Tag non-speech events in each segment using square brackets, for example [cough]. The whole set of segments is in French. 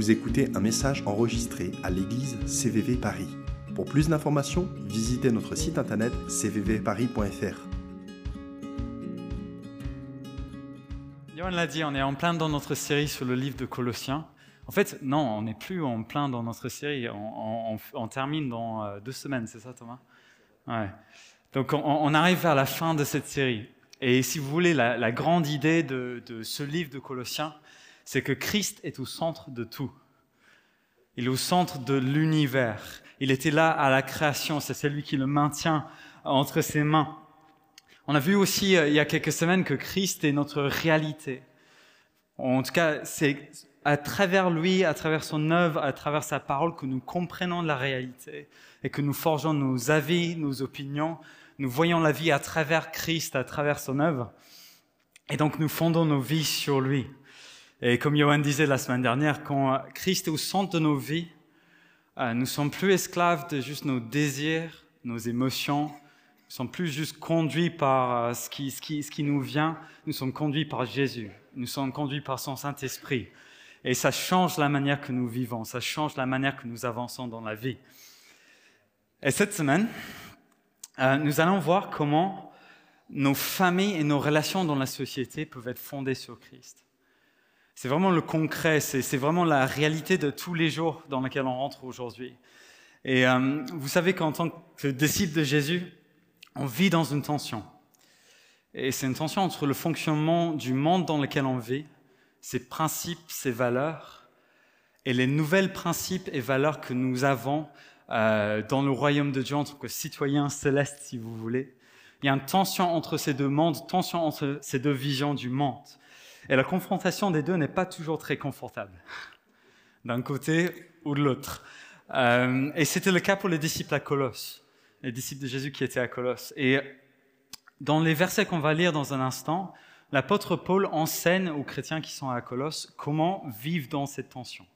Vous écoutez un message enregistré à l'église CVV Paris. Pour plus d'informations, visitez notre site internet cvvparis.fr. Johan l'a dit, on est en plein dans notre série sur le livre de Colossiens. En fait, non, on n'est plus en plein dans notre série. On, termine dans euh, deux semaines, c'est ça, Thomas? Ouais. Donc, on, arrive vers la fin de cette série. Et si vous voulez, la, grande idée de, de, ce livre de Colossiens, c'est que Christ est au centre de tout. Il est au centre de l'univers. Il était là à la création. C'est celui qui le maintient entre ses mains. On a vu aussi euh, il y a quelques semaines que Christ est notre réalité. En tout cas, c'est à travers lui, à travers son œuvre, à travers sa parole que nous comprenons la réalité et que nous forgeons nos avis, nos opinions. Nous voyons la vie à travers Christ, à travers son œuvre. Et donc nous fondons nos vies sur lui. Et comme Johan disait la semaine dernière, quand Christ est au centre de nos vies, euh, nous sommes plus esclaves de juste nos désirs, nos émotions. Nous sommes plus juste conduits par euh, ce qui, ce, qui, ce qui nous vient. Nous sommes conduits par Jésus. Nous sommes conduits par son Saint-Esprit. Et ça change la manière que nous vivons. Ça change la manière que nous avançons dans la vie. Et cette semaine, euh, nous allons voir comment nos familles et nos relations dans la société peuvent être fondées sur Christ. C'est vraiment le concret, c'est vraiment la réalité de tous les jours dans laquelle on rentre aujourd'hui. Et euh, vous savez qu'en tant que disciple de Jésus, on vit dans une tension. Et c'est une tension entre le fonctionnement du monde dans lequel on vit, ses principes, ses valeurs, et les nouvelles principes et valeurs que nous avons euh, dans le royaume de Dieu en tant que citoyens célestes, si vous voulez. Il y a une tension entre ces deux mondes, tension entre ces deux visions du monde. Et la confrontation des deux n'est pas toujours très confortable, d'un côté ou de l'autre. Euh, et c'était le cas pour les disciples à Colosse, les disciples de Jésus qui étaient à Colosse. Et dans les versets qu'on va lire dans un instant, l'apôtre Paul enseigne aux chrétiens qui sont à Colosse comment vivre dans cette tension.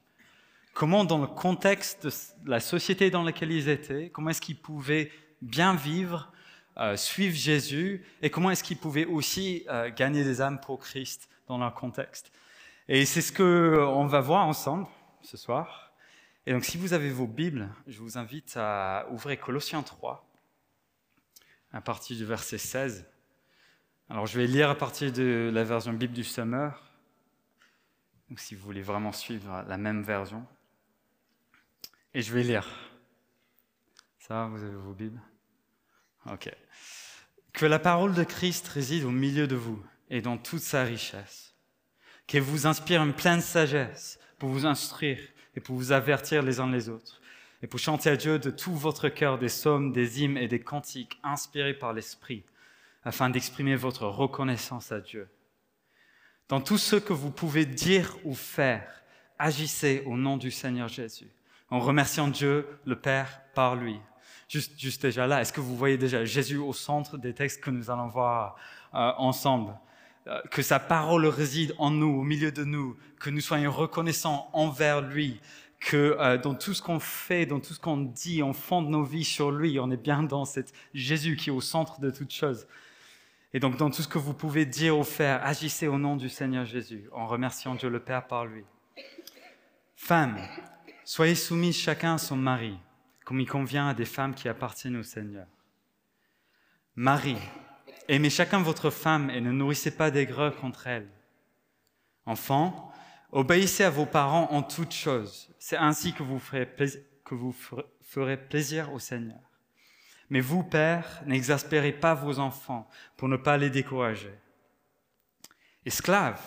Comment, dans le contexte de la société dans laquelle ils étaient, comment est-ce qu'ils pouvaient bien vivre, euh, suivre Jésus, et comment est-ce qu'ils pouvaient aussi euh, gagner des âmes pour Christ dans leur contexte. Et c'est ce qu'on va voir ensemble ce soir. Et donc si vous avez vos Bibles, je vous invite à ouvrir Colossiens 3, à partir du verset 16. Alors je vais lire à partir de la version Bible du Summer, donc si vous voulez vraiment suivre la même version. Et je vais lire. Ça vous avez vos Bibles? Ok. Que la parole de Christ réside au milieu de vous et dans toute sa richesse. Qu'elle vous inspire une pleine sagesse pour vous instruire et pour vous avertir les uns les autres. Et pour chanter à Dieu de tout votre cœur des psaumes, des hymnes et des cantiques inspirés par l'Esprit, afin d'exprimer votre reconnaissance à Dieu. Dans tout ce que vous pouvez dire ou faire, agissez au nom du Seigneur Jésus, en remerciant Dieu, le Père, par lui. Juste, juste déjà là, est-ce que vous voyez déjà Jésus au centre des textes que nous allons voir euh, ensemble? Que sa parole réside en nous, au milieu de nous, que nous soyons reconnaissants envers lui, que euh, dans tout ce qu'on fait, dans tout ce qu'on dit, on fonde nos vies sur lui, on est bien dans cet Jésus qui est au centre de toutes choses. Et donc dans tout ce que vous pouvez dire ou faire, agissez au nom du Seigneur Jésus, en remerciant Dieu le Père par lui. Femmes, soyez soumises chacun à son mari, comme il convient à des femmes qui appartiennent au Seigneur. Marie, Aimez chacun votre femme et ne nourrissez pas d'aigreur contre elle. Enfants, obéissez à vos parents en toutes choses. C'est ainsi que vous, ferez plaisir au Seigneur. Mais vous, pères, n'exaspérez pas vos enfants pour ne pas les décourager. Esclaves,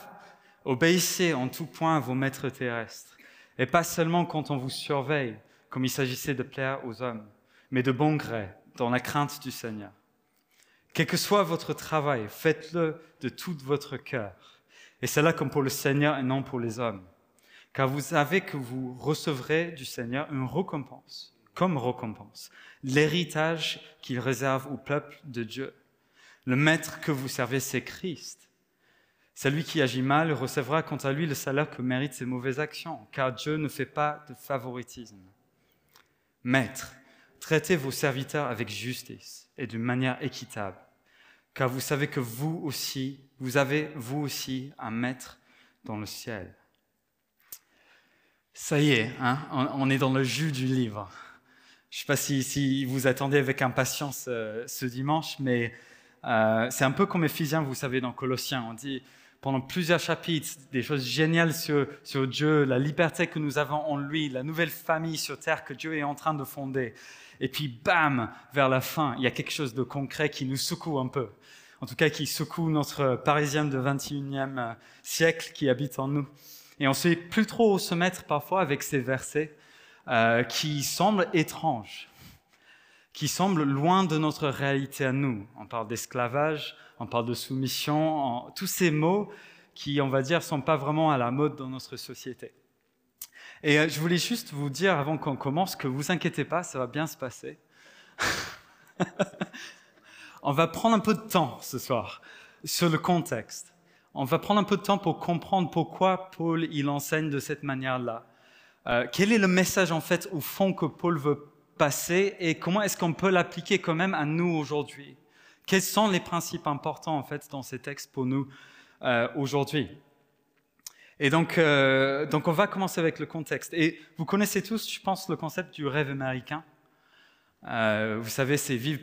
obéissez en tout point à vos maîtres terrestres, et pas seulement quand on vous surveille, comme il s'agissait de plaire aux hommes, mais de bon gré, dans la crainte du Seigneur. Quel que soit votre travail, faites-le de tout votre cœur. Et c'est là comme pour le Seigneur et non pour les hommes. Car vous savez que vous recevrez du Seigneur une récompense, comme récompense, l'héritage qu'il réserve au peuple de Dieu. Le maître que vous servez, c'est Christ. Celui qui agit mal recevra quant à lui le salaire que méritent ses mauvaises actions, car Dieu ne fait pas de favoritisme. Maître, traitez vos serviteurs avec justice et d'une manière équitable car vous savez que vous aussi, vous avez vous aussi un maître dans le ciel. Ça y est, hein, on, est dans le jus du livre. Je ne sais pas si, vous attendez avec impatience euh, ce dimanche, mais euh, c'est un peu comme Ephésiens, vous savez, dans Colossiens. On dit pendant plusieurs chapitres des choses géniales sur Dieu, la liberté que nous avons en lui, la nouvelle famille sur terre que Dieu est en train de fonder. Et puis, bam, vers la fin, il y a quelque chose de concret qui nous secoue un peu. En tout cas, qui secoue notre Parisien de 21e siècle qui habite en nous. Et on ne sait plus trop où se mettre parfois avec ces versets euh, qui semblent étranges, qui semblent loin de notre réalité à nous. On parle d'esclavage, on parle de soumission, tous ces mots qui, on va dire, sont pas vraiment à la mode dans notre société. Et euh, je voulais juste vous dire avant qu'on commence que vous inquiétez pas, ça va bien se passer. [laughs] on va prendre un peu de temps ce soir sur le contexte on va prendre un peu de temps pour comprendre pourquoi Paul il enseigne de cette manière-là. Euh, quel est le message en fait au fond que Paul veut passer et comment est-ce qu'on peut l'appliquer quand même à nous aujourd'hui? Quels sont les principes importants en fait dans ces textes pour nous euh, aujourd'hui? Et donc, euh, donc on va commencer avec le contexte. Et vous connaissez tous, je pense, le concept du rêve américain. Euh, vous savez, c'est vivre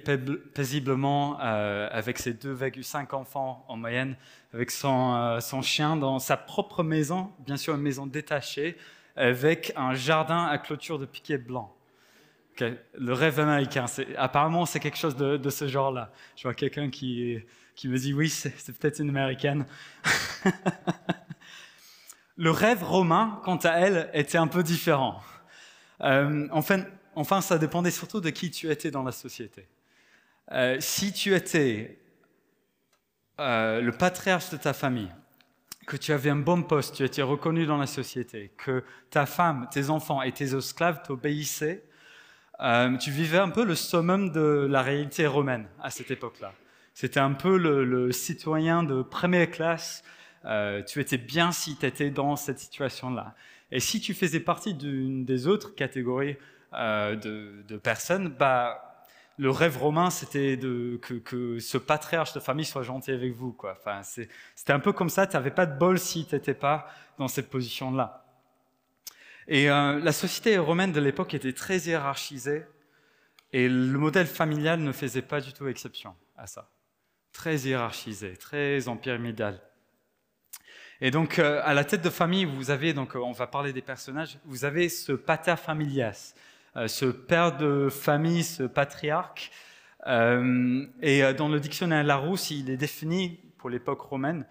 paisiblement euh, avec ses 2,5 enfants en moyenne, avec son, chien dans sa propre maison, bien sûr une maison détachée, avec un jardin à clôture de piquets blancs. Le rêve américain, apparemment c'est quelque chose de, ce genre-là. Je vois quelqu'un qui, qui me dit oui, c'est peut-être une américaine. [laughs] Le rêve romain, quant à elle, était un peu différent. en fait, Enfin, ça dépendait surtout de qui tu étais dans la société. Euh, si tu étais euh, le patriarche de ta famille, que tu avais un bon poste, tu étais reconnu dans la société, que ta femme, tes enfants et tes esclaves t'obéissaient, euh, tu vivais un peu le summum de la réalité romaine à cette époque-là. C'était un peu le, citoyen de première classe. Tu étais bien si tu étais dans cette situation-là. Et si tu faisais partie d'une des autres catégories euh, de, personnes, bah, le rêve romain, c'était que, que, ce patriarche de famille soit gentil avec vous. Quoi. Enfin, c'était un peu comme ça, tu n'avais pas de bol si tu n'étais pas dans cette position-là. Et euh, la société romaine de l'époque était très hiérarchisée, et le modèle familial ne faisait pas du tout exception à ça. Très hiérarchisé, très pyramidal. Et donc, euh, à la tête de famille, vous avez, donc, on va parler des personnages, vous avez ce pater familias, euh, ce père de famille, ce patriarche. Euh, et euh, dans le dictionnaire Larousse, il est défini pour l'époque romaine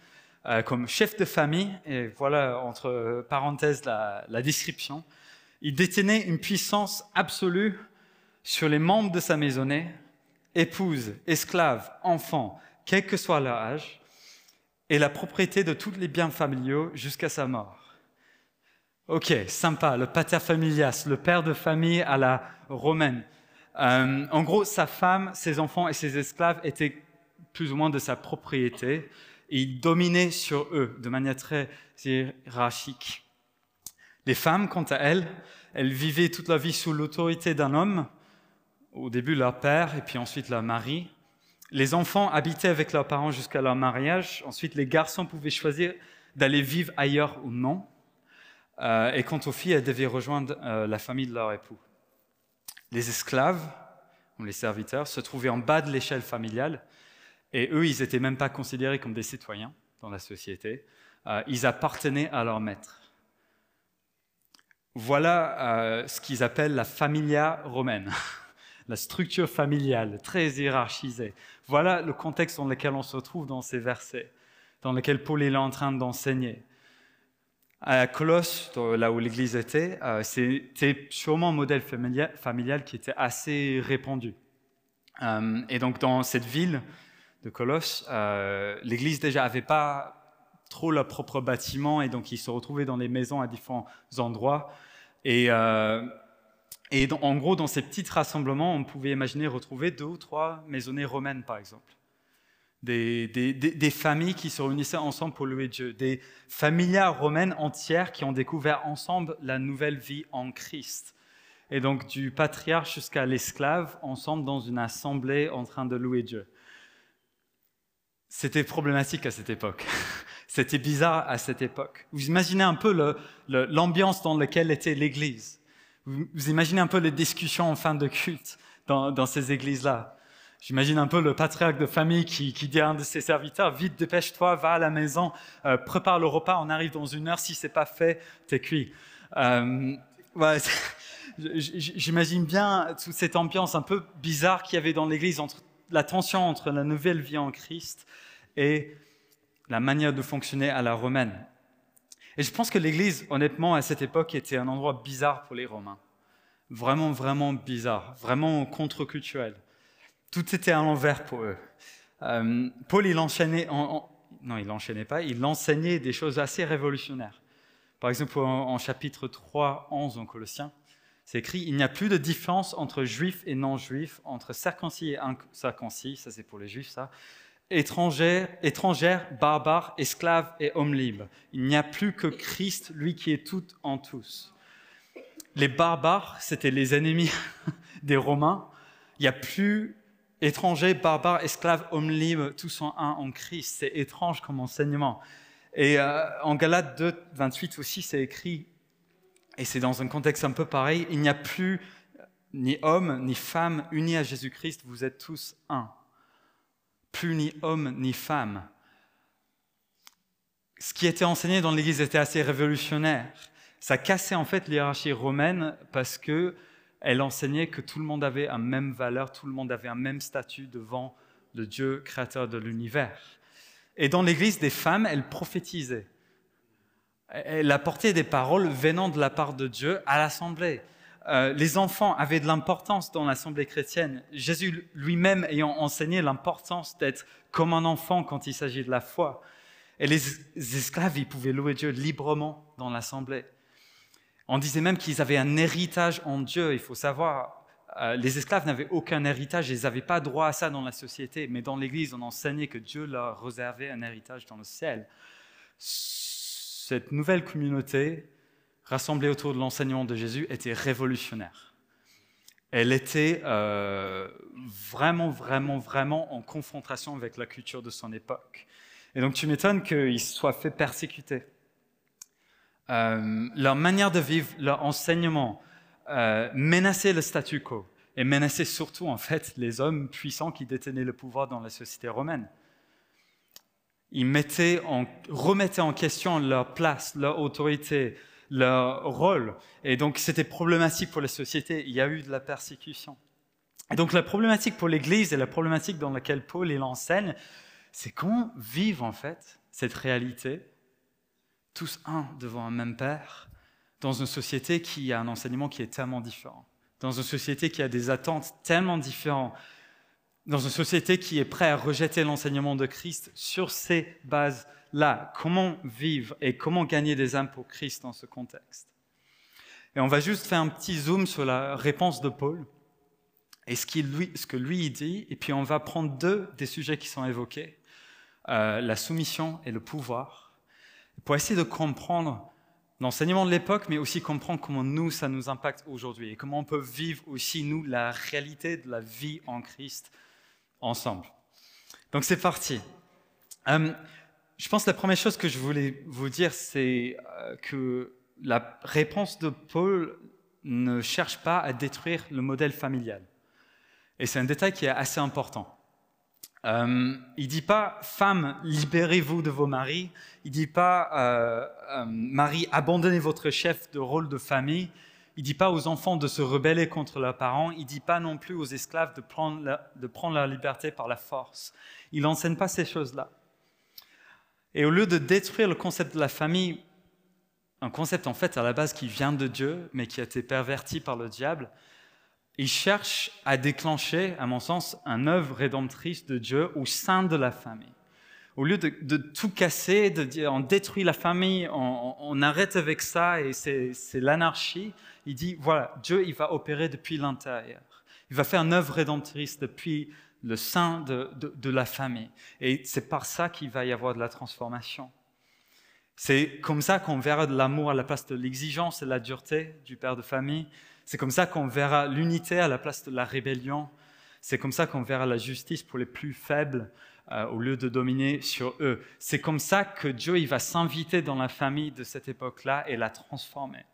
comme chef de famille, et voilà entre parenthèses la, la, description. Il détenait une puissance absolue sur les membres de sa maisonnée, épouses, esclaves, enfants, quel que soit leur âge, et la propriété de tous les biens familiaux jusqu'à sa mort. Ok, sympa, le pater familias, le père de famille à la romaine. Euh, en gros, sa femme, ses enfants et ses esclaves étaient plus ou moins de sa propriété et il dominait sur eux de manière très hiérarchique. Les femmes, quant à elles, elles vivaient toute leur vie sous l'autorité d'un homme, au début leur père et puis ensuite leur mari. Les enfants habitaient avec leurs parents jusqu'à leur mariage. Ensuite, les garçons pouvaient choisir d'aller vivre ailleurs ou non. Euh, et quant aux filles, elles devaient rejoindre euh, la famille de leur époux. Les esclaves, ou les serviteurs, se trouvaient en bas de l'échelle familiale, et eux, ils n'étaient même pas considérés comme des citoyens dans la société. Euh, ils appartenaient à leur maître. Voilà ce qu'ils appellent la familia romaine, [laughs] la structure familiale, très hiérarchisée. Voilà le contexte dans lequel on se trouve dans ces versets, dans lequel Paul est en train d'enseigner. À Colosse, là où l'église était, euh, c'était sûrement un modèle familial qui était assez répandu. Euh, et donc, dans cette ville de Colosse, euh, l'église déjà n'avait pas trop leur propre bâtiment, et donc ils se retrouvaient dans les maisons à différents endroits. Et, et en gros, dans ces petits rassemblements, on pouvait imaginer retrouver deux ou trois maisonnées romaines, par exemple des, familles qui se réunissaient ensemble pour louer Dieu, des familles romaines entières qui ont découvert ensemble la nouvelle vie en Christ. Et donc du patriarche jusqu'à l'esclave, ensemble dans une assemblée en train de louer Dieu. C'était problématique à cette époque. [laughs] C'était bizarre à cette époque. Vous imaginez un peu l'ambiance dans laquelle était l'Église. Vous, imaginez un peu les discussions en fin de culte dans, ces églises-là. J'imagine un peu le patriarche de famille qui, dit à un de ses serviteurs, vite, dépêche-toi, va à la maison, euh, prépare le repas, on arrive dans une heure, si c'est pas fait, t'es cuit. Euh, J'imagine bien toute cette ambiance un peu bizarre qu'il y avait dans l'Église, entre la tension entre la nouvelle vie en Christ et la manière de fonctionner à la romaine. Et je pense que l'Église, honnêtement, à cette époque, était un endroit bizarre pour les Romains. Vraiment, vraiment bizarre, vraiment contre-culturel. Tout était à l'envers pour eux. Euh, Paul, il enchaînait, non, il n'enchaînait pas, il enseignait des choses assez révolutionnaires. Par exemple, en, chapitre 3, 11 en Colossiens, c'est écrit Il n'y a plus de différence entre juifs et non-juifs, entre circoncis et incirconcis, ça c'est pour les juifs, ça, étrangères, étrangères, barbares, esclaves et hommes libres. Il n'y a plus que Christ, lui qui est tout en tous. Les barbares, c'était les ennemis [laughs] des Romains. Il n'y a plus étrangers, barbares, esclaves, hommes libres, tous en un en Christ. C'est étrange comme enseignement. Et euh, en Galates 2, 28 aussi, c'est écrit, et c'est dans un contexte un peu pareil, il n'y a plus ni homme ni femme unis à Jésus-Christ, vous êtes tous un plus ni homme ni femme. Ce qui était enseigné dans l'Église était assez révolutionnaire. Ça cassait en fait l'hierarchie romaine parce que elle enseignait que tout le monde avait la même valeur, tout le monde avait un même statut devant le Dieu créateur de l'univers. Et dans l'Église, des femmes, elles prophétisaient. Elles apportaient des paroles venant de la part de Dieu à l'assemblée. Euh, les enfants avaient de l'importance dans l'assemblée chrétienne. Jésus lui-même ayant enseigné l'importance d'être comme un enfant quand il s'agit de la foi. Et les esclaves, ils pouvaient louer Dieu librement dans l'assemblée. On disait même qu'ils avaient un héritage en Dieu. Il faut savoir, euh, les esclaves n'avaient aucun héritage, ils n'avaient pas droit à ça dans la société. Mais dans l'Église, on enseignait que Dieu leur réservait un héritage dans le ciel. Cette nouvelle communauté rassemblée autour de l'enseignement de Jésus était révolutionnaire. Elle était euh, vraiment, vraiment, vraiment en confrontation avec la culture de son époque. Et donc tu m'étonnes qu'ils soient fait persécuter. Euh, leur manière de vivre, leur enseignement euh, menaçait le statu quo et menaçait surtout en fait les hommes puissants qui détenaient le pouvoir dans la société romaine. Ils mettaient en, remettaient en question leur place, leur autorité, leur rôle. Et donc c'était problématique pour la société. Il y a eu de la persécution. Et donc la problématique pour l'Église et la problématique dans laquelle Paul il enseigne, c'est comment vivre en fait cette réalité, tous un devant un même Père, dans une société qui a un enseignement qui est tellement différent, dans une société qui a des attentes tellement différentes, dans une société qui est prête à rejeter l'enseignement de Christ sur ces bases là, comment vivre et comment gagner des âmes pour Christ dans ce contexte. Et on va juste faire un petit zoom sur la réponse de Paul et ce, que lui dit, et puis on va prendre deux des sujets qui sont évoqués, euh, la soumission et le pouvoir, pour essayer de comprendre l'enseignement de l'époque, mais aussi comprendre comment nous, ça nous impacte aujourd'hui, et comment on peut vivre aussi, nous, la réalité de la vie en Christ ensemble. Donc c'est parti. Euh, je pense que la première chose que je voulais vous dire, c'est euh, que la réponse de Paul ne cherche pas à détruire le modèle familial. Et c'est un détail qui est assez important. Euh, il ne dit pas Femmes, libérez-vous de vos maris. Il ne dit pas euh, euh, Marie, abandonnez votre chef de rôle de famille. Il ne dit pas aux enfants de se rebeller contre leurs parents. Il ne dit pas non plus aux esclaves de prendre, de prendre leur liberté par la force. Il n'enseigne pas ces choses-là. Et au lieu de détruire le concept de la famille, un concept en fait à la base qui vient de Dieu, mais qui a été perverti par le diable, il cherche à déclencher, à mon sens, un œuvre rédemptrice de Dieu au sein de la famille. Au lieu de, tout casser, de dire on détruit la famille, on, on arrête avec ça et c'est l'anarchie, il dit voilà, Dieu il va opérer depuis l'intérieur. Il va faire une œuvre rédemptrice depuis le sein de, la famille. Et c'est par ça qu'il va y avoir de la transformation. C'est comme ça qu'on verra de l'amour à la place de l'exigence et de la dureté du père de famille. C'est comme ça qu'on verra l'unité à la place de la rébellion. C'est comme ça qu'on verra la justice pour les plus faibles euh, au lieu de dominer sur eux. C'est comme ça que Dieu il va s'inviter dans la famille de cette époque-là et la transformer.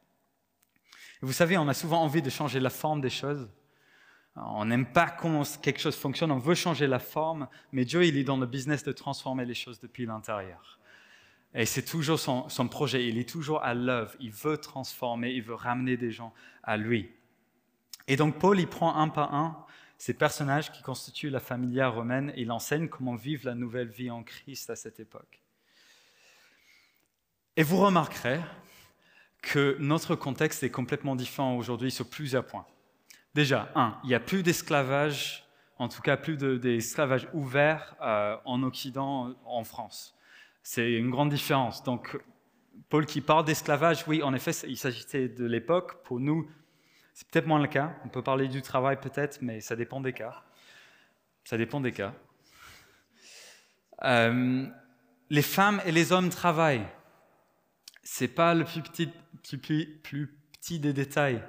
vous savez, on a souvent envie de changer la forme des choses. On n'aime pas comment quelque chose fonctionne, on veut changer la forme, mais Dieu, il est dans le business de transformer les choses depuis l'intérieur. Et c'est toujours son, son, projet, il est toujours à l'œuvre, il veut transformer, il veut ramener des gens à lui. Et donc Paul, il prend un par un ces personnages qui constituent la familia romaine et il enseigne comment vivre la nouvelle vie en Christ à cette époque. Et vous remarquerez que notre contexte est complètement différent aujourd'hui sur plusieurs points. Déjà, un, il n'y a plus d'esclavage, en tout cas plus d'esclavage ouvert euh, en Occident, en France. C'est une grande différence. Donc, Paul qui parle d'esclavage, oui, en effet, il s'agissait de l'époque. Pour nous, c'est peut-être moins le cas. On peut parler du travail peut-être, mais ça dépend des cas. Ça dépend des cas. Euh, les femmes et les hommes travaillent. C'est pas le plus petit des détails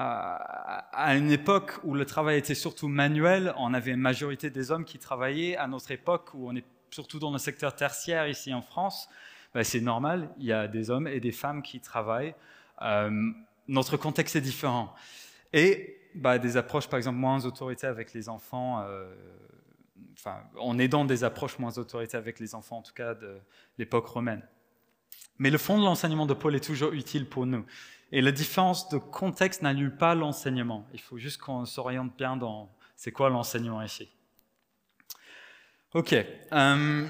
à une époque où le travail était surtout manuel, on avait une majorité des hommes qui travaillaient. À notre époque, où on est surtout dans le secteur tertiaire ici en France, ben, c'est normal, il y a des hommes et des femmes qui travaillent. Euh, notre contexte est différent. Et ben, des approches, par exemple, moins autoritaires avec les enfants, euh, enfin, est dans des approches moins autoritaires avec les enfants, en tout cas de l'époque romaine. Mais le fond de l'enseignement de Paul est toujours utile pour nous. Et la différence de contexte n'annule pas l'enseignement. Il faut juste qu'on s'oriente bien dans c'est quoi l'enseignement ici. Ok. Euh,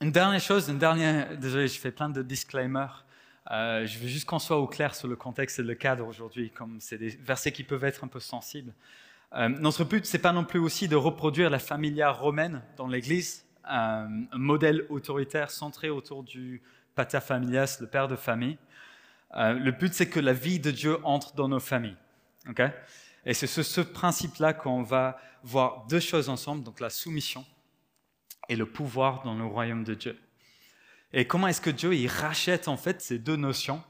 une dernière chose, une dernière. Désolé, je fais plein de disclaimers. Euh, je veux juste qu'on soit au clair sur le contexte et le cadre aujourd'hui, comme c'est des versets qui peuvent être un peu sensibles. Euh, notre but, c'est pas non plus aussi de reproduire la familia romaine dans l'Église, un modèle autoritaire centré autour du pater familias, le père de famille. Euh, le but, c'est que la vie de Dieu entre dans nos familles. Et c'est ce, ce principe-là qu'on va voir deux choses ensemble, donc la soumission et le pouvoir dans le royaume de Dieu. Et comment est-ce que Dieu il rachète en fait ces deux notions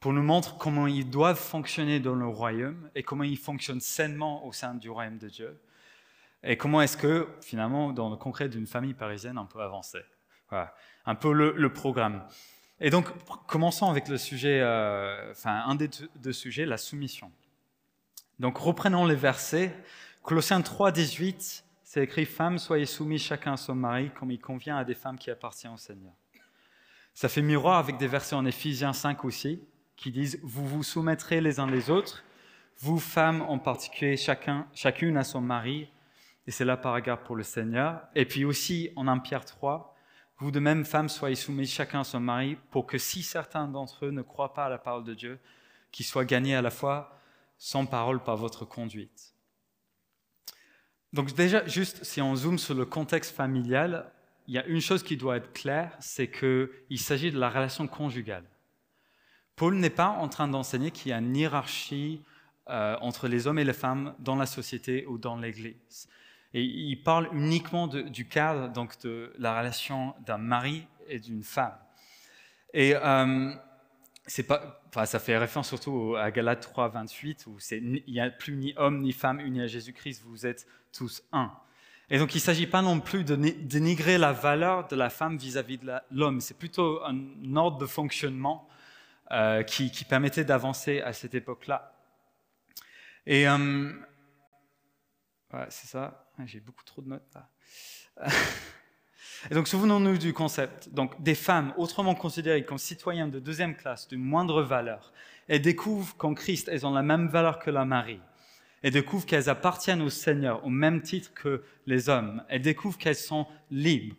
pour nous montrer comment ils doivent fonctionner dans le royaume et comment ils fonctionnent sainement au sein du royaume de Dieu? Et comment est-ce que finalement, dans le concret d'une famille parisienne, on peut avancer? Voilà. Un peu le, programme. Et donc, commençons avec le sujet, euh, enfin, un des deux sujets, la soumission. Donc, reprenons les versets. Colossiens 3, 18, c'est écrit Femmes, soyez soumis chacun à son mari, comme il convient à des femmes qui appartiennent au Seigneur. Ça fait miroir avec des versets en Éphésiens 5 aussi, qui disent Vous vous soumettrez les uns les autres, vous, femmes en particulier, chacun, chacune à son mari, et c'est là par égard pour le Seigneur. Et puis aussi en 1 Pierre 3, vous de même, femmes, soyez soumis chacun à son mari, pour que si certains d'entre eux ne croient pas à la parole de Dieu, qu'ils soient gagnés à la fois sans parole par votre conduite. Donc déjà, juste si on zoome sur le contexte familial, il y a une chose qui doit être claire, c'est qu'il s'agit de la relation conjugale. Paul n'est pas en train d'enseigner qu'il y a une hiérarchie euh, entre les hommes et les femmes dans la société ou dans l'Église. Et il parle uniquement du cadre donc de la relation d'un mari et d'une femme. Et euh, pas, enfin, ça fait référence surtout à Galates 3, 28, où il n'y a plus ni homme ni femme unis à Jésus-Christ, vous êtes tous un. Et donc il ne s'agit pas non plus de dénigrer la valeur de la femme vis-à-vis de l'homme, c'est plutôt un ordre de fonctionnement euh, qui, permettait d'avancer à cette époque-là. Et euh, c'est ça. Ah, j'ai beaucoup trop de notes là. [laughs] Et donc souvenons-nous du concept. Donc des femmes autrement considérées comme citoyennes de deuxième classe, de moindre valeur, elles découvrent qu'en Christ, elles ont la même valeur que la Marie. Elles découvrent qu'elles appartiennent au Seigneur au même titre que les hommes. Elles découvrent qu'elles sont libres.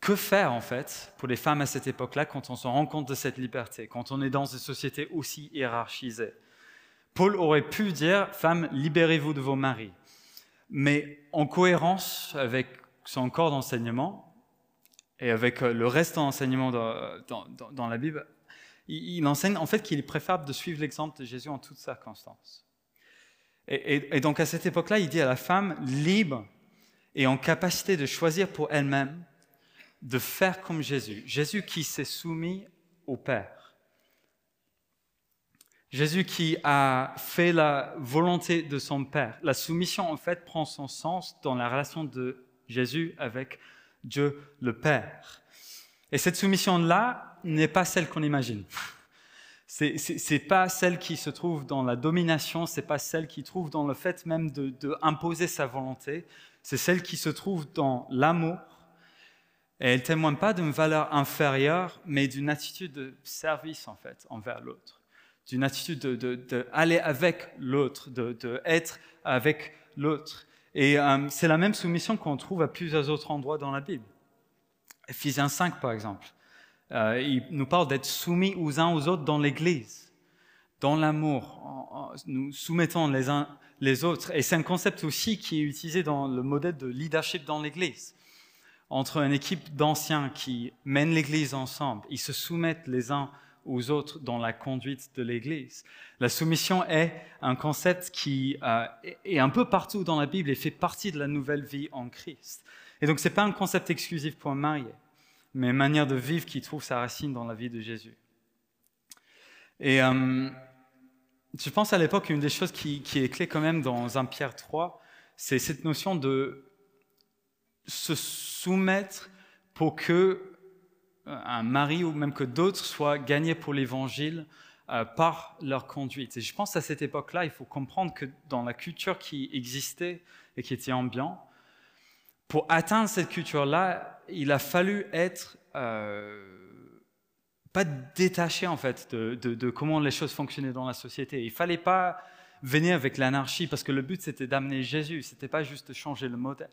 Que faire en fait pour les femmes à cette époque-là quand on se rend compte de cette liberté, quand on est dans une société aussi hiérarchisée Paul aurait pu dire, femmes, libérez-vous de vos maris mais en cohérence avec son corps d'enseignement et avec euh, le reste d'enseignement dans, dans, la Bible, il, enseigne en fait qu'il est préférable de suivre l'exemple de Jésus en toutes circonstances. Et, donc à cette époque-là, il dit à la femme libre et en capacité de choisir pour elle-même de faire comme Jésus. Jésus qui s'est soumis au Père. Jésus qui a fait la volonté de son Père. La soumission, en fait, prend son sens dans la relation de Jésus avec Dieu le Père. Et cette soumission-là n'est pas celle qu'on imagine. C'est, n'est pas celle qui se trouve dans la domination, c'est pas celle qui trouve dans le fait même de, sa volonté, c'est celle qui se trouve dans l'amour. Et elle témoigne pas d'une valeur inférieure, mais d'une attitude de service en fait envers l'autre d'une attitude d'aller de, avec l'autre, d'être avec l'autre. Et euh, c'est la même soumission qu'on trouve à plusieurs autres endroits dans la Bible. Ephésiens 5, par exemple, euh, il nous parle d'être soumis aux uns aux autres dans l'Église, dans l'amour. Nous soumettons les uns les autres. Et c'est un concept aussi qui est utilisé dans le modèle de leadership dans l'Église. Entre une équipe d'anciens qui mènent l'Église ensemble, ils se soumettent les uns aux autres dans la conduite de l'Église. La soumission est un concept qui euh, est un peu partout dans la Bible et fait partie de la nouvelle vie en Christ. Et donc ce n'est pas un concept exclusif pour un marié, mais une manière de vivre qui trouve sa racine dans la vie de Jésus. Et euh, je pense à l'époque, une des choses qui, qui, est clé quand même dans 1 Pierre 3, c'est cette notion de se soumettre pour que un mari ou même que d'autres soient gagnés pour l'évangile euh, par leur conduite. Et je pense à cette époque-là, il faut comprendre que dans la culture qui existait et qui était ambiante, pour atteindre cette culture-là, il a fallu être euh, pas détaché en fait de, comment les choses fonctionnaient dans la société. Il fallait pas venir avec l'anarchie parce que le but c'était d'amener Jésus, c'était pas juste de changer le modèle.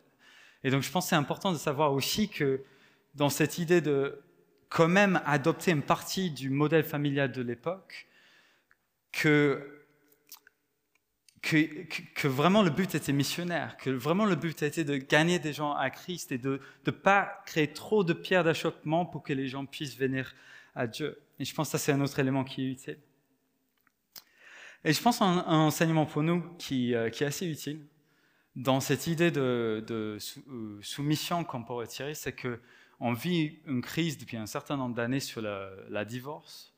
Et donc je pense c'est important de savoir aussi que dans cette idée de quand même adopter une partie du modèle familial de l'époque, que, que, que, vraiment le but était missionnaire, que vraiment le but était de gagner des gens à Christ et de ne pas créer trop de pierres d'achoppement pour que les gens puissent venir à Dieu. Et je pense que ça, c'est un autre élément qui est utile. Et je pense à un, enseignement pour nous qui, euh, qui, est assez utile dans cette idée de, de euh, soumission qu'on pourrait tirer, c'est que on vit une crise depuis un certain nombre d'années sur la, divorce,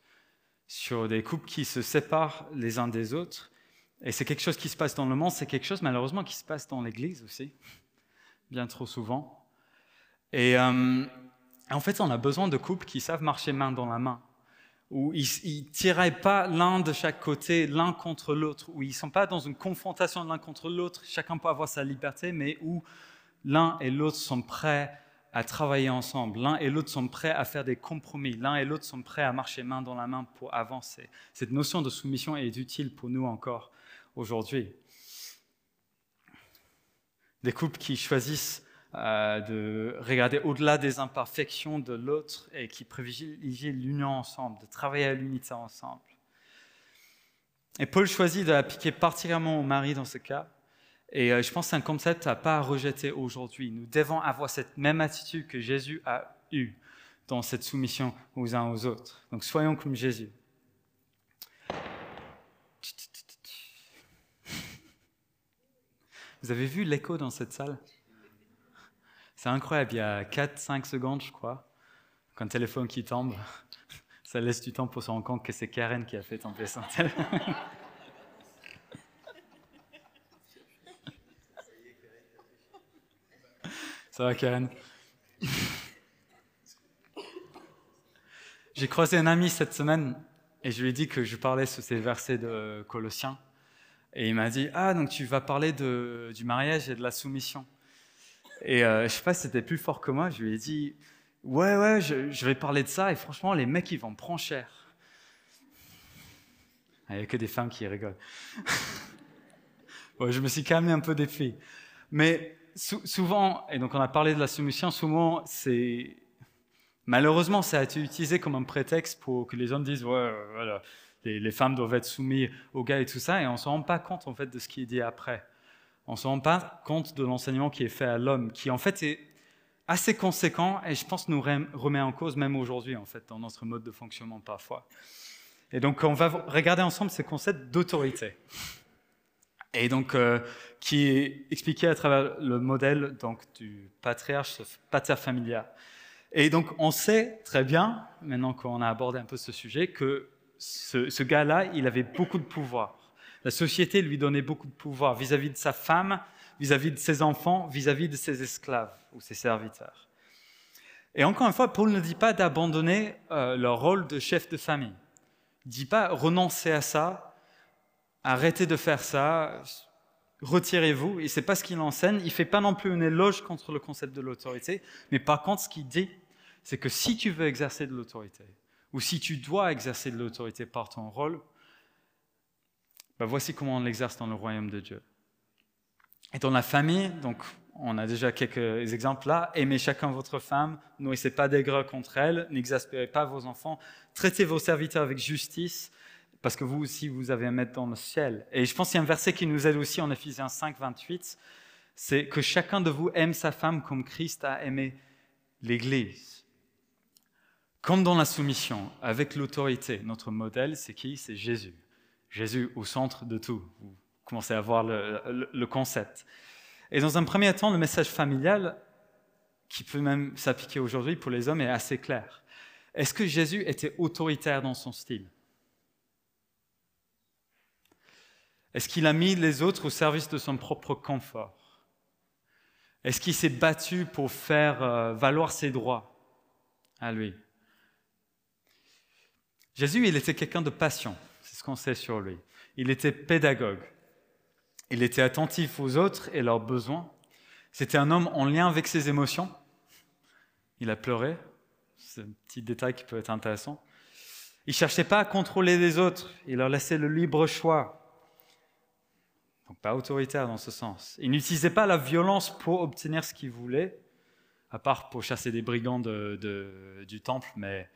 sur des couples qui se séparent les uns des autres. Et c'est quelque chose qui se passe dans le monde, c'est quelque chose malheureusement qui se passe dans l'Église aussi, bien trop souvent. Et euh, en fait, on a besoin de couples qui savent marcher main dans la main, où ils ne tireraient pas l'un de chaque côté, l'un contre l'autre, où ils ne sont pas dans une confrontation l'un contre l'autre, chacun peut avoir sa liberté, mais où l'un et l'autre sont prêts à travailler ensemble. L'un et l'autre sont prêts à faire des compromis. L'un et l'autre sont prêts à marcher main dans la main pour avancer. Cette notion de soumission est utile pour nous encore aujourd'hui. Des couples qui choisissent euh, de regarder au-delà des imperfections de l'autre et qui privilégient l'union ensemble, de travailler à l'unité ensemble. Et Paul choisit de l'appliquer particulièrement au mari dans ce cas, et euh, je pense que c'est un concept à pas rejeter aujourd'hui. Nous devons avoir cette même attitude que Jésus a eue dans cette soumission aux uns aux autres. Donc soyons comme Jésus. Vous avez vu l'écho dans cette salle? C'est incroyable, il y a 4-5 secondes, je crois, qu'un téléphone qui tombe, [laughs] ça laisse du temps pour se rendre compte que c'est Karen qui a fait tomber son téléphone. Ça va, Karen? J'ai croisé un ami cette semaine et je lui ai dit que je parlais sur ces versets de Colossiens. Et il m'a dit Ah, donc tu vas parler du mariage et de la soumission. Et euh, je sais pas si c'était plus fort que moi. Je lui ai dit Ouais, ouais, je, vais parler de ça. Et franchement, les mecs, ils vont me prendre cher. Il n'y a que des femmes qui rigolent. [laughs] je me suis calmé un peu des filles. Mais souvent, et donc on a parlé de la soumission, souvent, c'est. Malheureusement, ça a été utilisé comme un prétexte pour que les hommes disent ouais, voilà, les, femmes doivent être soumises aux gars et tout ça, et on ne se rend pas compte en fait de ce qui est dit après. On ne se rend pas compte de l'enseignement qui est fait à l'homme, qui en fait est assez conséquent et je pense nous remet en cause même aujourd'hui en fait dans notre mode de fonctionnement parfois. Et donc on va regarder ensemble ces concepts d'autorité et donc euh, qui est expliqué à travers le modèle donc, du patriarche, pater familia. Et donc on sait très bien, maintenant qu'on a abordé un peu ce sujet, que ce, gars-là, il avait beaucoup de pouvoir. La société lui donnait beaucoup de pouvoir vis-à-vis de sa femme, vis-à-vis de ses enfants, vis-à-vis de ses esclaves ou ses serviteurs. Et encore une fois, Paul ne dit pas d'abandonner euh, leur rôle de chef de famille. Il ne dit pas renoncer à ça, arrêtez de faire ça, retirez-vous. Et c'est pas ce qu'il enseigne. Il fait pas non plus une éloge contre le concept de l'autorité, mais par contre, ce qu'il dit, c'est que si tu veux exercer de l'autorité, ou si tu dois exercer de l'autorité par ton rôle, ben voici comment on l'exerce dans le royaume de Dieu. Et dans la famille, donc on a déjà quelques exemples là, aimez chacun votre femme, nourrissez pas d'aigreur contre elle, n'exaspérez pas vos enfants, traitez vos serviteurs avec justice, parce que vous aussi, vous avez un maître dans le ciel. Et je pense qu'il y a un verset qui nous aide aussi en Ephésiens 5, 28, c'est que chacun de vous aime sa femme comme Christ a aimé l'Église. Comme dans la soumission, avec l'autorité, notre modèle, c'est qui? C'est Jésus. Jésus au centre de tout. Vous commencez à voir le concept. Et dans un premier temps, le message familial, qui peut même s'appliquer aujourd'hui pour les hommes, est assez clair. Est-ce que Jésus était autoritaire dans son style? Est-ce qu'il a mis les autres au service de son propre confort? Est-ce qu'il s'est battu pour faire euh, valoir ses droits à lui? Jésus, il était quelqu'un de patient, c'est ce qu'on sait sur lui. Il était pédagogue. Il était attentif aux autres et leurs besoins. C'était un homme en lien avec ses émotions. Il a pleuré. C'est un petit détail qui peut être intéressant. Il ne cherchait pas à contrôler les autres. Il leur laissait le libre choix pas autoritaire dans ce sens. Il n'utilisait pas la violence pour obtenir ce qu'il voulait, à part pour chasser des brigands du temple, mais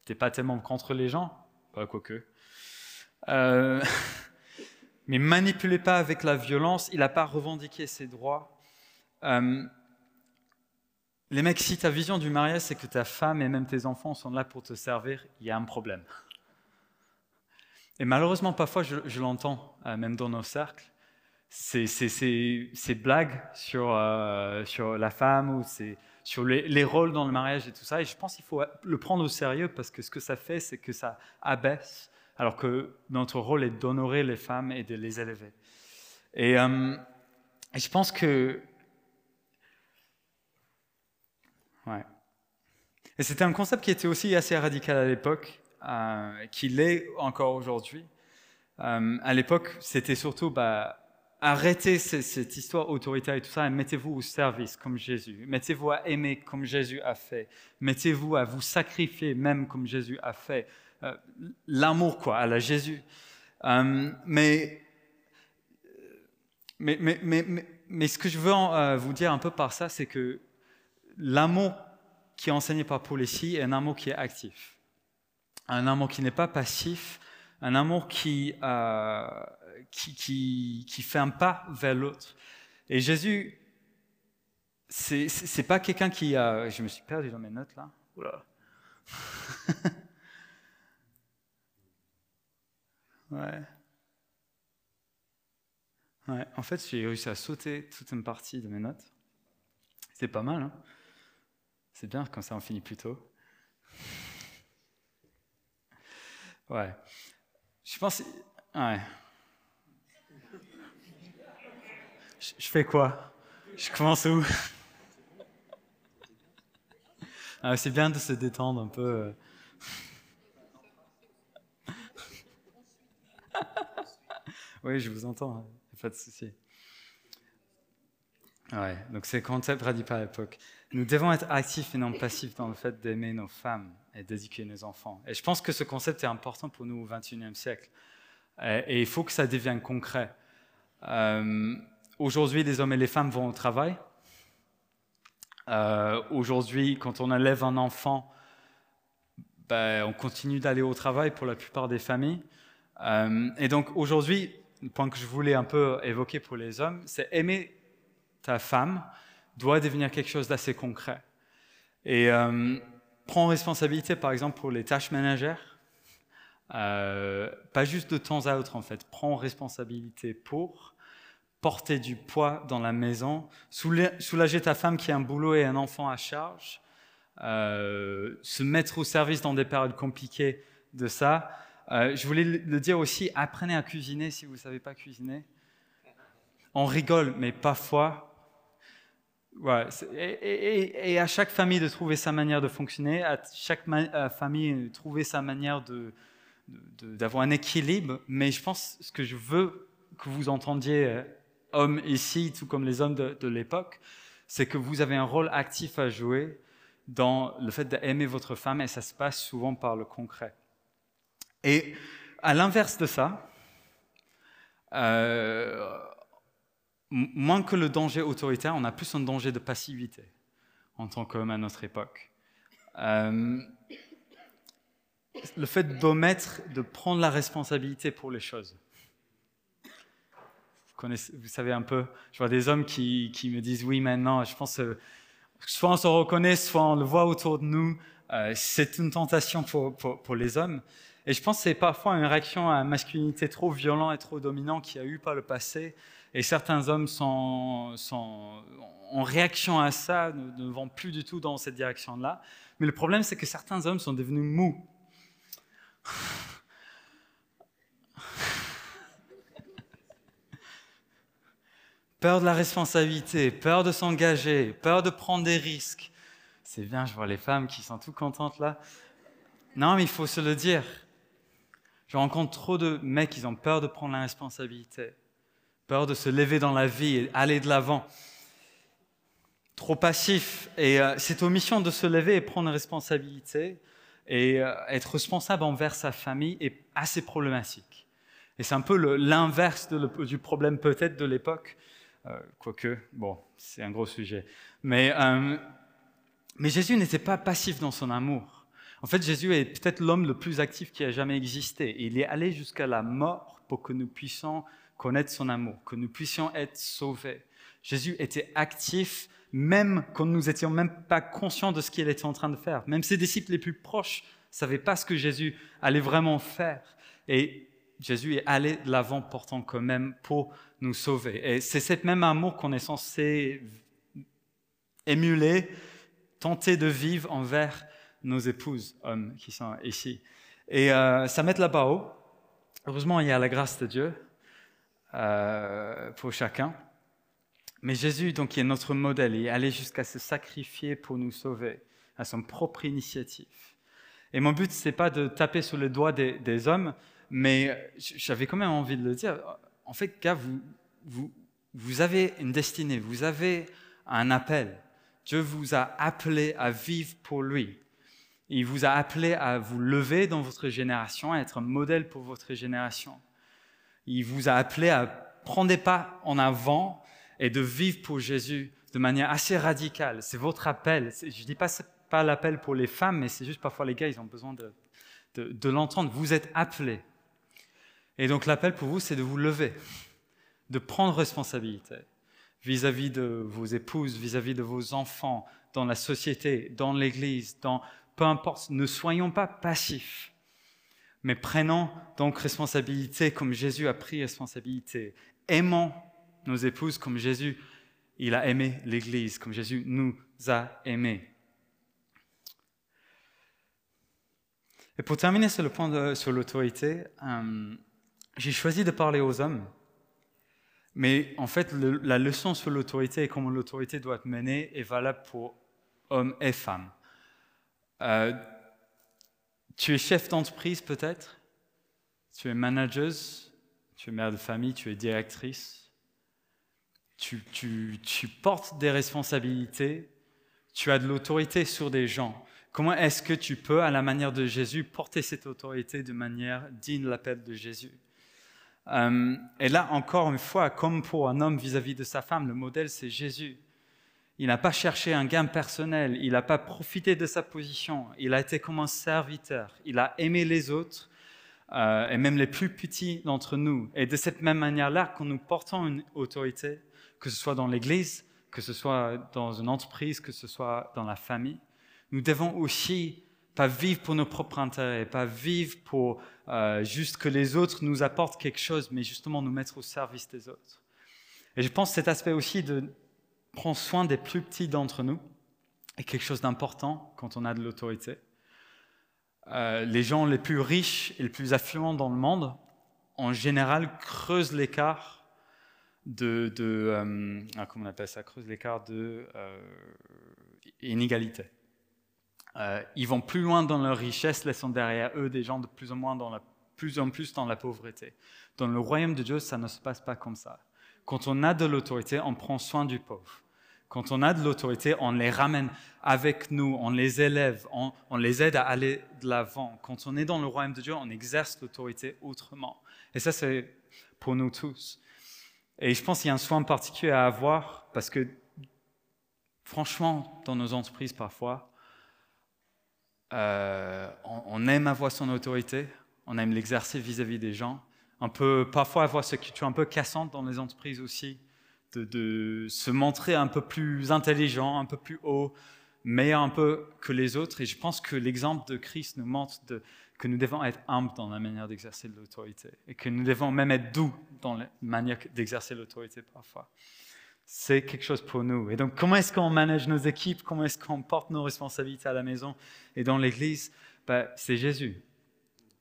n'était pas tellement contre les gens, pas quoique. Euh, [laughs] mais manipulait pas avec la violence, il n'a pas revendiqué ses droits. Euh, les mecs, si ta vision du mariage, c'est que ta femme et même tes enfants sont là pour te servir, il y a un problème. Et malheureusement, parfois, je, l'entends, euh, même dans nos cercles, ces, blagues sur, euh, sur la femme ou sur les, rôles dans le mariage et tout ça. Et je pense qu'il faut le prendre au sérieux parce que ce que ça fait, c'est que ça abaisse, alors que notre rôle est d'honorer les femmes et de les élever. Et, euh, je pense que. Ouais. Et c'était un concept qui était aussi assez radical à l'époque, euh, qui l'est encore aujourd'hui. à l'époque, c'était surtout. Bah, Arrêtez cette histoire autoritaire et tout ça et mettez-vous au service comme Jésus. Mettez-vous à aimer comme Jésus a fait. Mettez-vous à vous sacrifier même comme Jésus a fait. Euh, l'amour, quoi, à la Jésus. Euh, mais, mais, mais, mais, mais, ce que je veux euh, vous dire un peu par ça, c'est que l'amour qui est enseigné par Paul ici est un amour qui est actif. Un amour qui n'est pas passif, un amour qui qui, fait un pas vers l'autre. Et Jésus, c'est, c'est pas quelqu'un qui a. Je me suis perdu dans mes notes là. Oula. [laughs] ouais. Ouais, en fait, j'ai réussi à sauter toute une partie de mes notes. C'est pas mal, hein C'est bien quand ça en finit plus tôt. Ouais. Je pense. Ouais. Je fais quoi? Je commence où? Ah, C'est bien de se détendre un peu. Euh. [laughs] oui, je vous entends, hein. pas de souci. Ouais, donc c'est concept radical à l'époque. Nous devons être actifs et non passifs dans le fait d'aimer nos femmes et d'éduquer nos enfants. Et je pense que ce concept est important pour nous au XXIe siècle. Et, il faut que ça devienne concret. Euh, Aujourd'hui, les hommes et les femmes vont au travail. Euh, aujourd'hui, quand on élève un enfant, ben, on continue d'aller au travail pour la plupart des familles. Euh, et donc aujourd'hui, le point que je voulais un peu évoquer pour les hommes, c'est aimer ta femme doit devenir quelque chose d'assez concret. Et euh, prends responsabilité, par exemple, pour les tâches ménagères. pas juste de temps à autre, en fait. Prends responsabilité pour porter du poids dans la maison, soulager ta femme qui a un boulot et un enfant à charge, euh, se mettre au service dans des périodes compliquées de ça, Euh, je voulais le dire aussi, apprenez à cuisiner si vous ne savez pas cuisiner. On rigole, mais parfois, et, à chaque famille de trouver sa manière de fonctionner, à chaque famille de trouver sa manière de, d'avoir un équilibre. Mais je pense ce que je veux que vous entendiez, euh, hommes ici, tout comme les hommes de, l'époque, c'est que vous avez un rôle actif à jouer dans le fait d'aimer votre femme et ça se passe souvent par le concret. Et à l'inverse de ça, euh, moins que le danger autoritaire, on a plus un danger de passivité en tant qu'homme à notre époque. Euh, le fait d'omettre de prendre la responsabilité pour les choses. Vous, savez un peu, je vois des hommes qui, me disent oui maintenant, je pense que soit on se reconnaît, soit on le voit autour de nous, euh, c'est une tentation pour, les hommes. Et je pense que c'est parfois une réaction à une masculinité trop violente et trop dominante qu'il y a eu par le passé, et certains hommes sont, en réaction à ça, ne, vont plus du tout dans cette direction-là. Mais le problème, c'est que certains hommes sont devenus mous. Peur de la responsabilité, peur de s'engager, peur de prendre des risques. C'est bien, je vois les femmes qui sont tout contentes là. Non, mais il faut se le dire. Je rencontre trop de mecs qui ont peur de prendre la responsabilité peur de se lever dans la vie et aller de l'avant. Trop passif. Et euh, c'est aux missions de se lever et prendre responsabilité et euh, être responsable envers sa famille est assez problématique. Et c'est un peu l'inverse du problème peut-être de l'époque, quoique, bon, c'est un gros sujet. Mais, mais Jésus n'était pas passif dans son amour. En fait, Jésus est peut-être l'homme le plus actif qui a jamais existé. Il est allé jusqu'à la mort pour que nous puissions connaître son amour, que nous puissions être sauvés. Jésus était actif même quand nous n'étions même pas conscients de ce qu'il était en train de faire. Même ses disciples les plus proches ne savaient pas ce que Jésus allait vraiment faire. Et Jésus est allé de l'avant portant quand même pour nous sauver. Et c'est cet même amour qu'on est censé émuler, tenter de vivre envers nos épouses, hommes qui sont ici. Et euh, ça met là-bas haut. Heureusement, il y a la grâce de Dieu. Euh, pour chacun. Mais Jésus, donc, qui est notre modèle, il est allé jusqu'à se sacrifier pour nous sauver, à son propre initiative. Et mon but, c'est pas de taper sur le doigt des, hommes, mais j'avais quand même envie de le dire. En fait, gars, vous, avez une destinée, vous avez un appel. Dieu vous a appelé à vivre pour lui. Il vous a appelé à vous lever dans votre génération, à être un modèle pour votre génération. Il vous a appelé à prendre des pas en avant et de vivre pour Jésus de manière assez radicale. C'est votre appel. Je ne dis pas pas l'appel pour les femmes, mais c'est juste parfois les gars, ils ont besoin de, l'entendre. Vous êtes appelés. Et donc l'appel pour vous, c'est de vous lever, de prendre responsabilité vis-à-vis de vos épouses, vis-à-vis de vos enfants, dans la société, dans l'Église, dans peu importe. Ne soyons pas passifs mais prenons donc responsabilité comme Jésus a pris responsabilité. Aimons nos épouses comme Jésus, il a aimé l'Église, comme Jésus nous a aimés. Et pour terminer sur le point sur l'autorité, euh, j'ai choisi de parler aux hommes. Mais en fait, la leçon sur l'autorité et comment l'autorité doit être menée est valable pour hommes et femmes. Euh, tu es chef d'entreprise peut-être, tu es manageuse, tu es mère de famille, tu es directrice, tu portes des responsabilités, tu as de l'autorité sur des gens. Comment est-ce que tu peux, à la manière de Jésus, porter cette autorité de manière digne de l'appel de Jésus? Euh, Et là, encore une fois, comme pour un homme vis-à-vis de sa femme, le modèle, c'est Jésus. Il n'a pas cherché un gain personnel, il n'a pas profité de sa position, il a été comme un serviteur, il a aimé les autres, euh, et même les plus petits d'entre nous. Et de cette même manière-là, quand nous portons une autorité, que ce soit dans l'Église, que ce soit dans une entreprise, que ce soit dans la famille, nous devons aussi pas vivre pour nos propres intérêts, pas vivre pour euh, juste que les autres nous apportent quelque chose, mais justement nous mettre au service des autres. Et je pense cet aspect aussi de prend soin des plus petits d'entre nous est quelque chose d'important quand on a de l'autorité. euh, les gens les plus riches et les plus affluents dans le monde, en général, creusent l'écart de, de ah, comment on appelle ça, creusent l'écart de inégalité. Ils vont plus loin dans leur richesse, laissant derrière eux des gens de plus en plus dans la pauvreté. Dans le royaume de Dieu, ça ne se passe pas comme ça. Quand on a de l'autorité, on prend soin du pauvre. Quand on a de l'autorité, on les ramène avec nous, on les élève, on, les aide à aller de l'avant. Quand on est dans le royaume de Dieu, on exerce l'autorité autrement. Et ça, c'est pour nous tous. Et je pense qu'il y a un soin particulier à avoir parce que, franchement, dans nos entreprises, parfois, euh, on aime avoir son autorité, on aime l'exercer vis-à-vis des gens. On peut parfois avoir ce qui est un peu cassante dans les entreprises aussi, de, se montrer un peu plus intelligent, un peu plus haut, meilleur un peu que les autres. Et je pense que l'exemple de Christ nous montre que nous devons être humbles dans la manière d'exercer l'autorité et que nous devons même être doux dans la manière d'exercer l'autorité parfois. C'est quelque chose pour nous. Et donc, comment est-ce qu'on manage nos équipes? Comment est-ce qu'on porte nos responsabilités à la maison et dans l'Église? Ben, C'est Jésus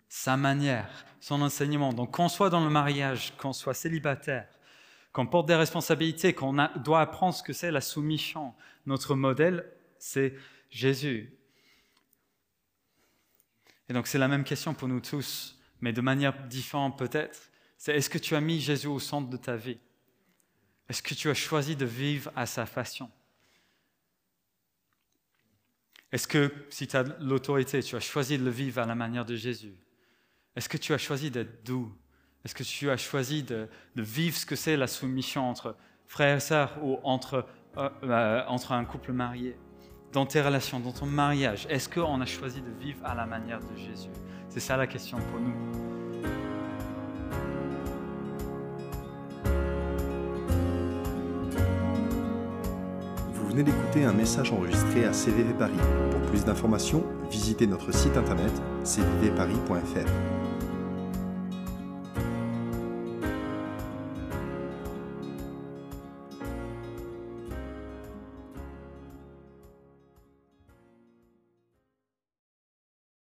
sa manière, son enseignement. Donc qu'on soit dans le mariage, qu'on soit célibataire, qu'on porte des responsabilités, qu'on doit apprendre ce que c'est la soumission. Notre modèle, c'est Jésus. Et donc c'est la même question pour nous tous, mais de manière différente peut-être. C'est est-ce que tu as mis Jésus au centre de ta vie? Est-ce que tu as choisi de vivre à sa façon? Est-ce que si tu as l'autorité, tu as choisi de le vivre à la manière de Jésus? Est-ce que tu as choisi d'être doux? Est-ce que tu as choisi de, vivre ce que c'est la soumission entre frères et sœurs ou entre, euh, euh, entre un couple marié? Dans tes relations, dans ton mariage, est-ce qu'on a choisi de vivre à la manière de Jésus? C'est ça la question pour nous. Venez d'écouter un message enregistré à CVV Paris. Pour plus d'informations, visitez notre site internet cvvparis.fr.